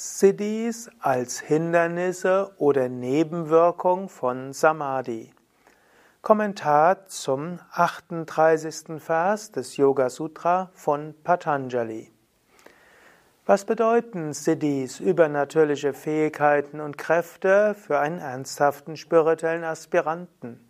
Siddhis als Hindernisse oder Nebenwirkung von Samadhi. Kommentar zum 38. Vers des Yoga Sutra von Patanjali. Was bedeuten Siddhis übernatürliche Fähigkeiten und Kräfte für einen ernsthaften spirituellen Aspiranten?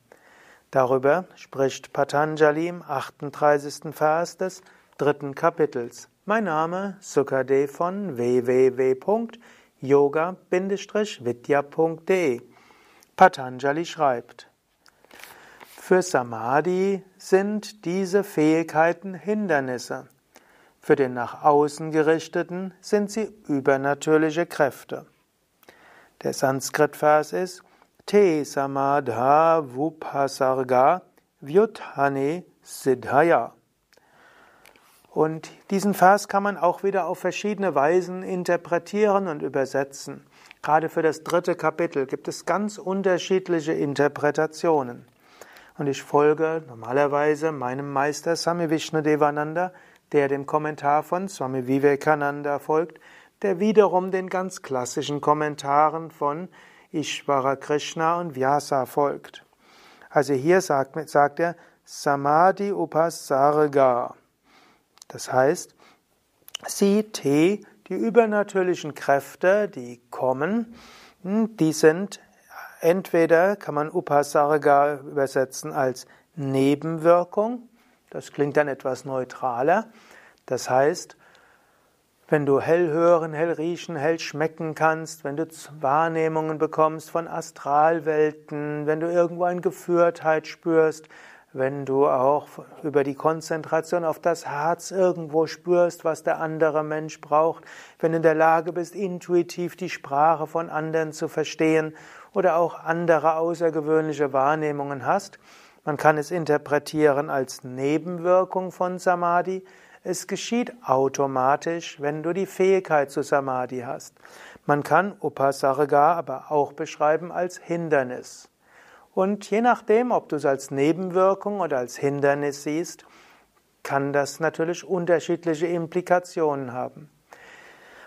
Darüber spricht Patanjali im 38. Vers des dritten Kapitels. Mein Name Sukadev von www.yoga-vidya.de Patanjali schreibt Für Samadhi sind diese Fähigkeiten Hindernisse. Für den nach außen gerichteten sind sie übernatürliche Kräfte. Der Sanskrit-Vers ist Te Samadha Vupasarga Vyuthane Siddhaya. Und diesen Vers kann man auch wieder auf verschiedene Weisen interpretieren und übersetzen. Gerade für das dritte Kapitel gibt es ganz unterschiedliche Interpretationen. Und ich folge normalerweise meinem Meister Swami Vishnu Devananda, der dem Kommentar von Swami Vivekananda folgt, der wiederum den ganz klassischen Kommentaren von Ishvara Krishna und Vyasa folgt. Also hier sagt, sagt er Samadhi Upasarga. Das heißt, sie, T, die übernatürlichen Kräfte, die kommen, hm, die sind entweder, kann man Upasarga übersetzen als Nebenwirkung, das klingt dann etwas neutraler, das heißt, wenn du hell hören, hell riechen, hell schmecken kannst, wenn du Wahrnehmungen bekommst von Astralwelten, wenn du irgendwo eine Geführtheit spürst, wenn du auch über die Konzentration auf das Herz irgendwo spürst, was der andere Mensch braucht, wenn du in der Lage bist, intuitiv die Sprache von anderen zu verstehen oder auch andere außergewöhnliche Wahrnehmungen hast, man kann es interpretieren als Nebenwirkung von Samadhi. Es geschieht automatisch, wenn du die Fähigkeit zu Samadhi hast. Man kann Upasarga aber auch beschreiben als Hindernis. Und je nachdem, ob du es als Nebenwirkung oder als Hindernis siehst, kann das natürlich unterschiedliche Implikationen haben.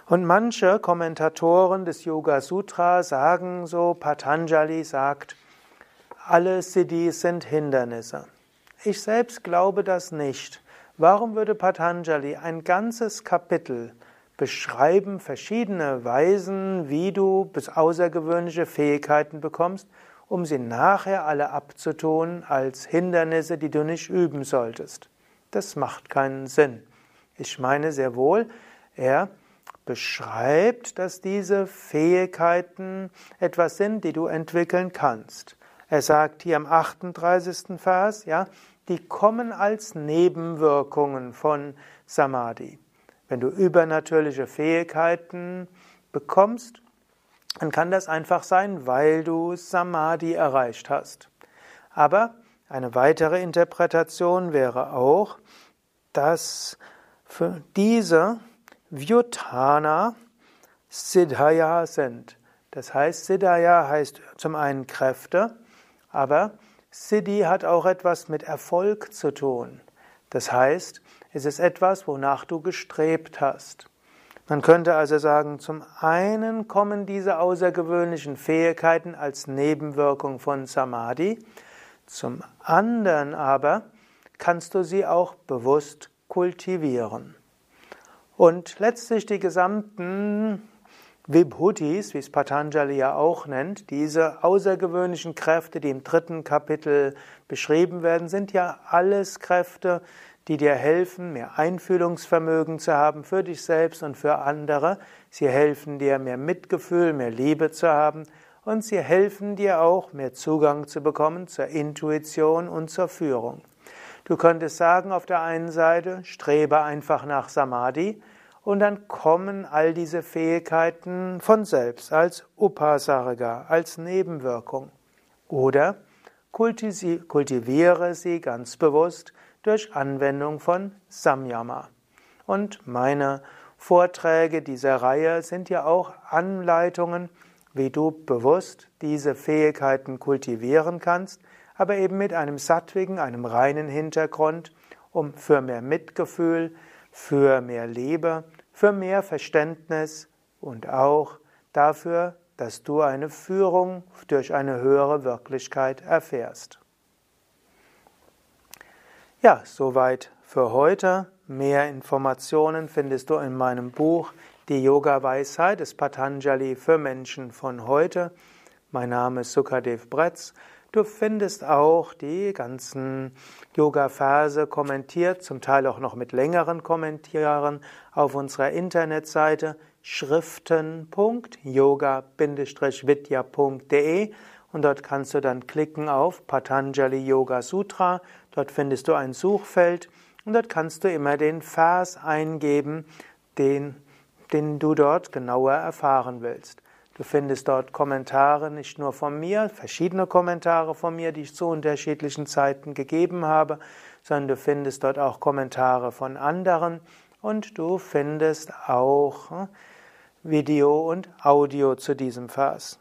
Und manche Kommentatoren des Yoga Sutra sagen so, Patanjali sagt, alle Siddhis sind Hindernisse. Ich selbst glaube das nicht. Warum würde Patanjali ein ganzes Kapitel beschreiben, verschiedene Weisen, wie du bis außergewöhnliche Fähigkeiten bekommst um sie nachher alle abzutun als Hindernisse, die du nicht üben solltest. Das macht keinen Sinn. Ich meine sehr wohl, er beschreibt, dass diese Fähigkeiten etwas sind, die du entwickeln kannst. Er sagt hier im 38. Vers, ja, die kommen als Nebenwirkungen von Samadhi. Wenn du übernatürliche Fähigkeiten bekommst, dann kann das einfach sein, weil du Samadhi erreicht hast. Aber eine weitere Interpretation wäre auch, dass für diese Vyutana Siddhaya sind. Das heißt, Siddhaya heißt zum einen Kräfte, aber Siddhi hat auch etwas mit Erfolg zu tun. Das heißt, es ist etwas, wonach du gestrebt hast. Man könnte also sagen, zum einen kommen diese außergewöhnlichen Fähigkeiten als Nebenwirkung von Samadhi, zum anderen aber kannst du sie auch bewusst kultivieren. Und letztlich die gesamten Vibhutis, wie es Patanjali ja auch nennt, diese außergewöhnlichen Kräfte, die im dritten Kapitel beschrieben werden, sind ja alles Kräfte, die dir helfen, mehr Einfühlungsvermögen zu haben für dich selbst und für andere. Sie helfen dir, mehr Mitgefühl, mehr Liebe zu haben und sie helfen dir auch, mehr Zugang zu bekommen zur Intuition und zur Führung. Du könntest sagen, auf der einen Seite, strebe einfach nach Samadhi und dann kommen all diese Fähigkeiten von selbst als Upasarga, als Nebenwirkung. Oder kultiviere sie ganz bewusst durch Anwendung von Samyama. Und meine Vorträge dieser Reihe sind ja auch Anleitungen, wie du bewusst diese Fähigkeiten kultivieren kannst, aber eben mit einem sattwigen, einem reinen Hintergrund, um für mehr Mitgefühl, für mehr Liebe, für mehr Verständnis, und auch dafür, dass du eine Führung durch eine höhere Wirklichkeit erfährst. Ja, soweit für heute. Mehr Informationen findest du in meinem Buch Die Yoga-Weisheit des Patanjali für Menschen von heute. Mein Name ist Sukadev Bretz. Du findest auch die ganzen Yoga-Verse kommentiert, zum Teil auch noch mit längeren Kommentaren auf unserer Internetseite schriften.yoga-vidya.de und dort kannst du dann klicken auf Patanjali Yoga Sutra. Dort findest du ein Suchfeld und dort kannst du immer den Vers eingeben, den, den du dort genauer erfahren willst. Du findest dort Kommentare nicht nur von mir, verschiedene Kommentare von mir, die ich zu unterschiedlichen Zeiten gegeben habe, sondern du findest dort auch Kommentare von anderen und du findest auch hm, Video und Audio zu diesem Vers.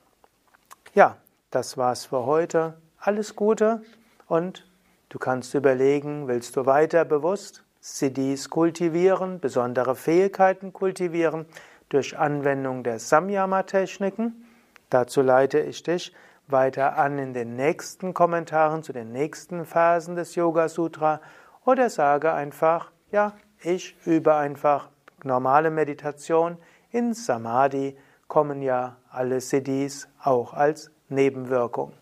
Ja, das war's für heute. Alles Gute und du kannst überlegen, willst du weiter bewusst Siddhis kultivieren, besondere Fähigkeiten kultivieren, durch Anwendung der Samyama-Techniken. Dazu leite ich dich weiter an in den nächsten Kommentaren zu den nächsten Phasen des Yoga Sutra oder sage einfach, ja, ich übe einfach normale Meditation. In Samadhi kommen ja alle Siddhis auch als Nebenwirkung.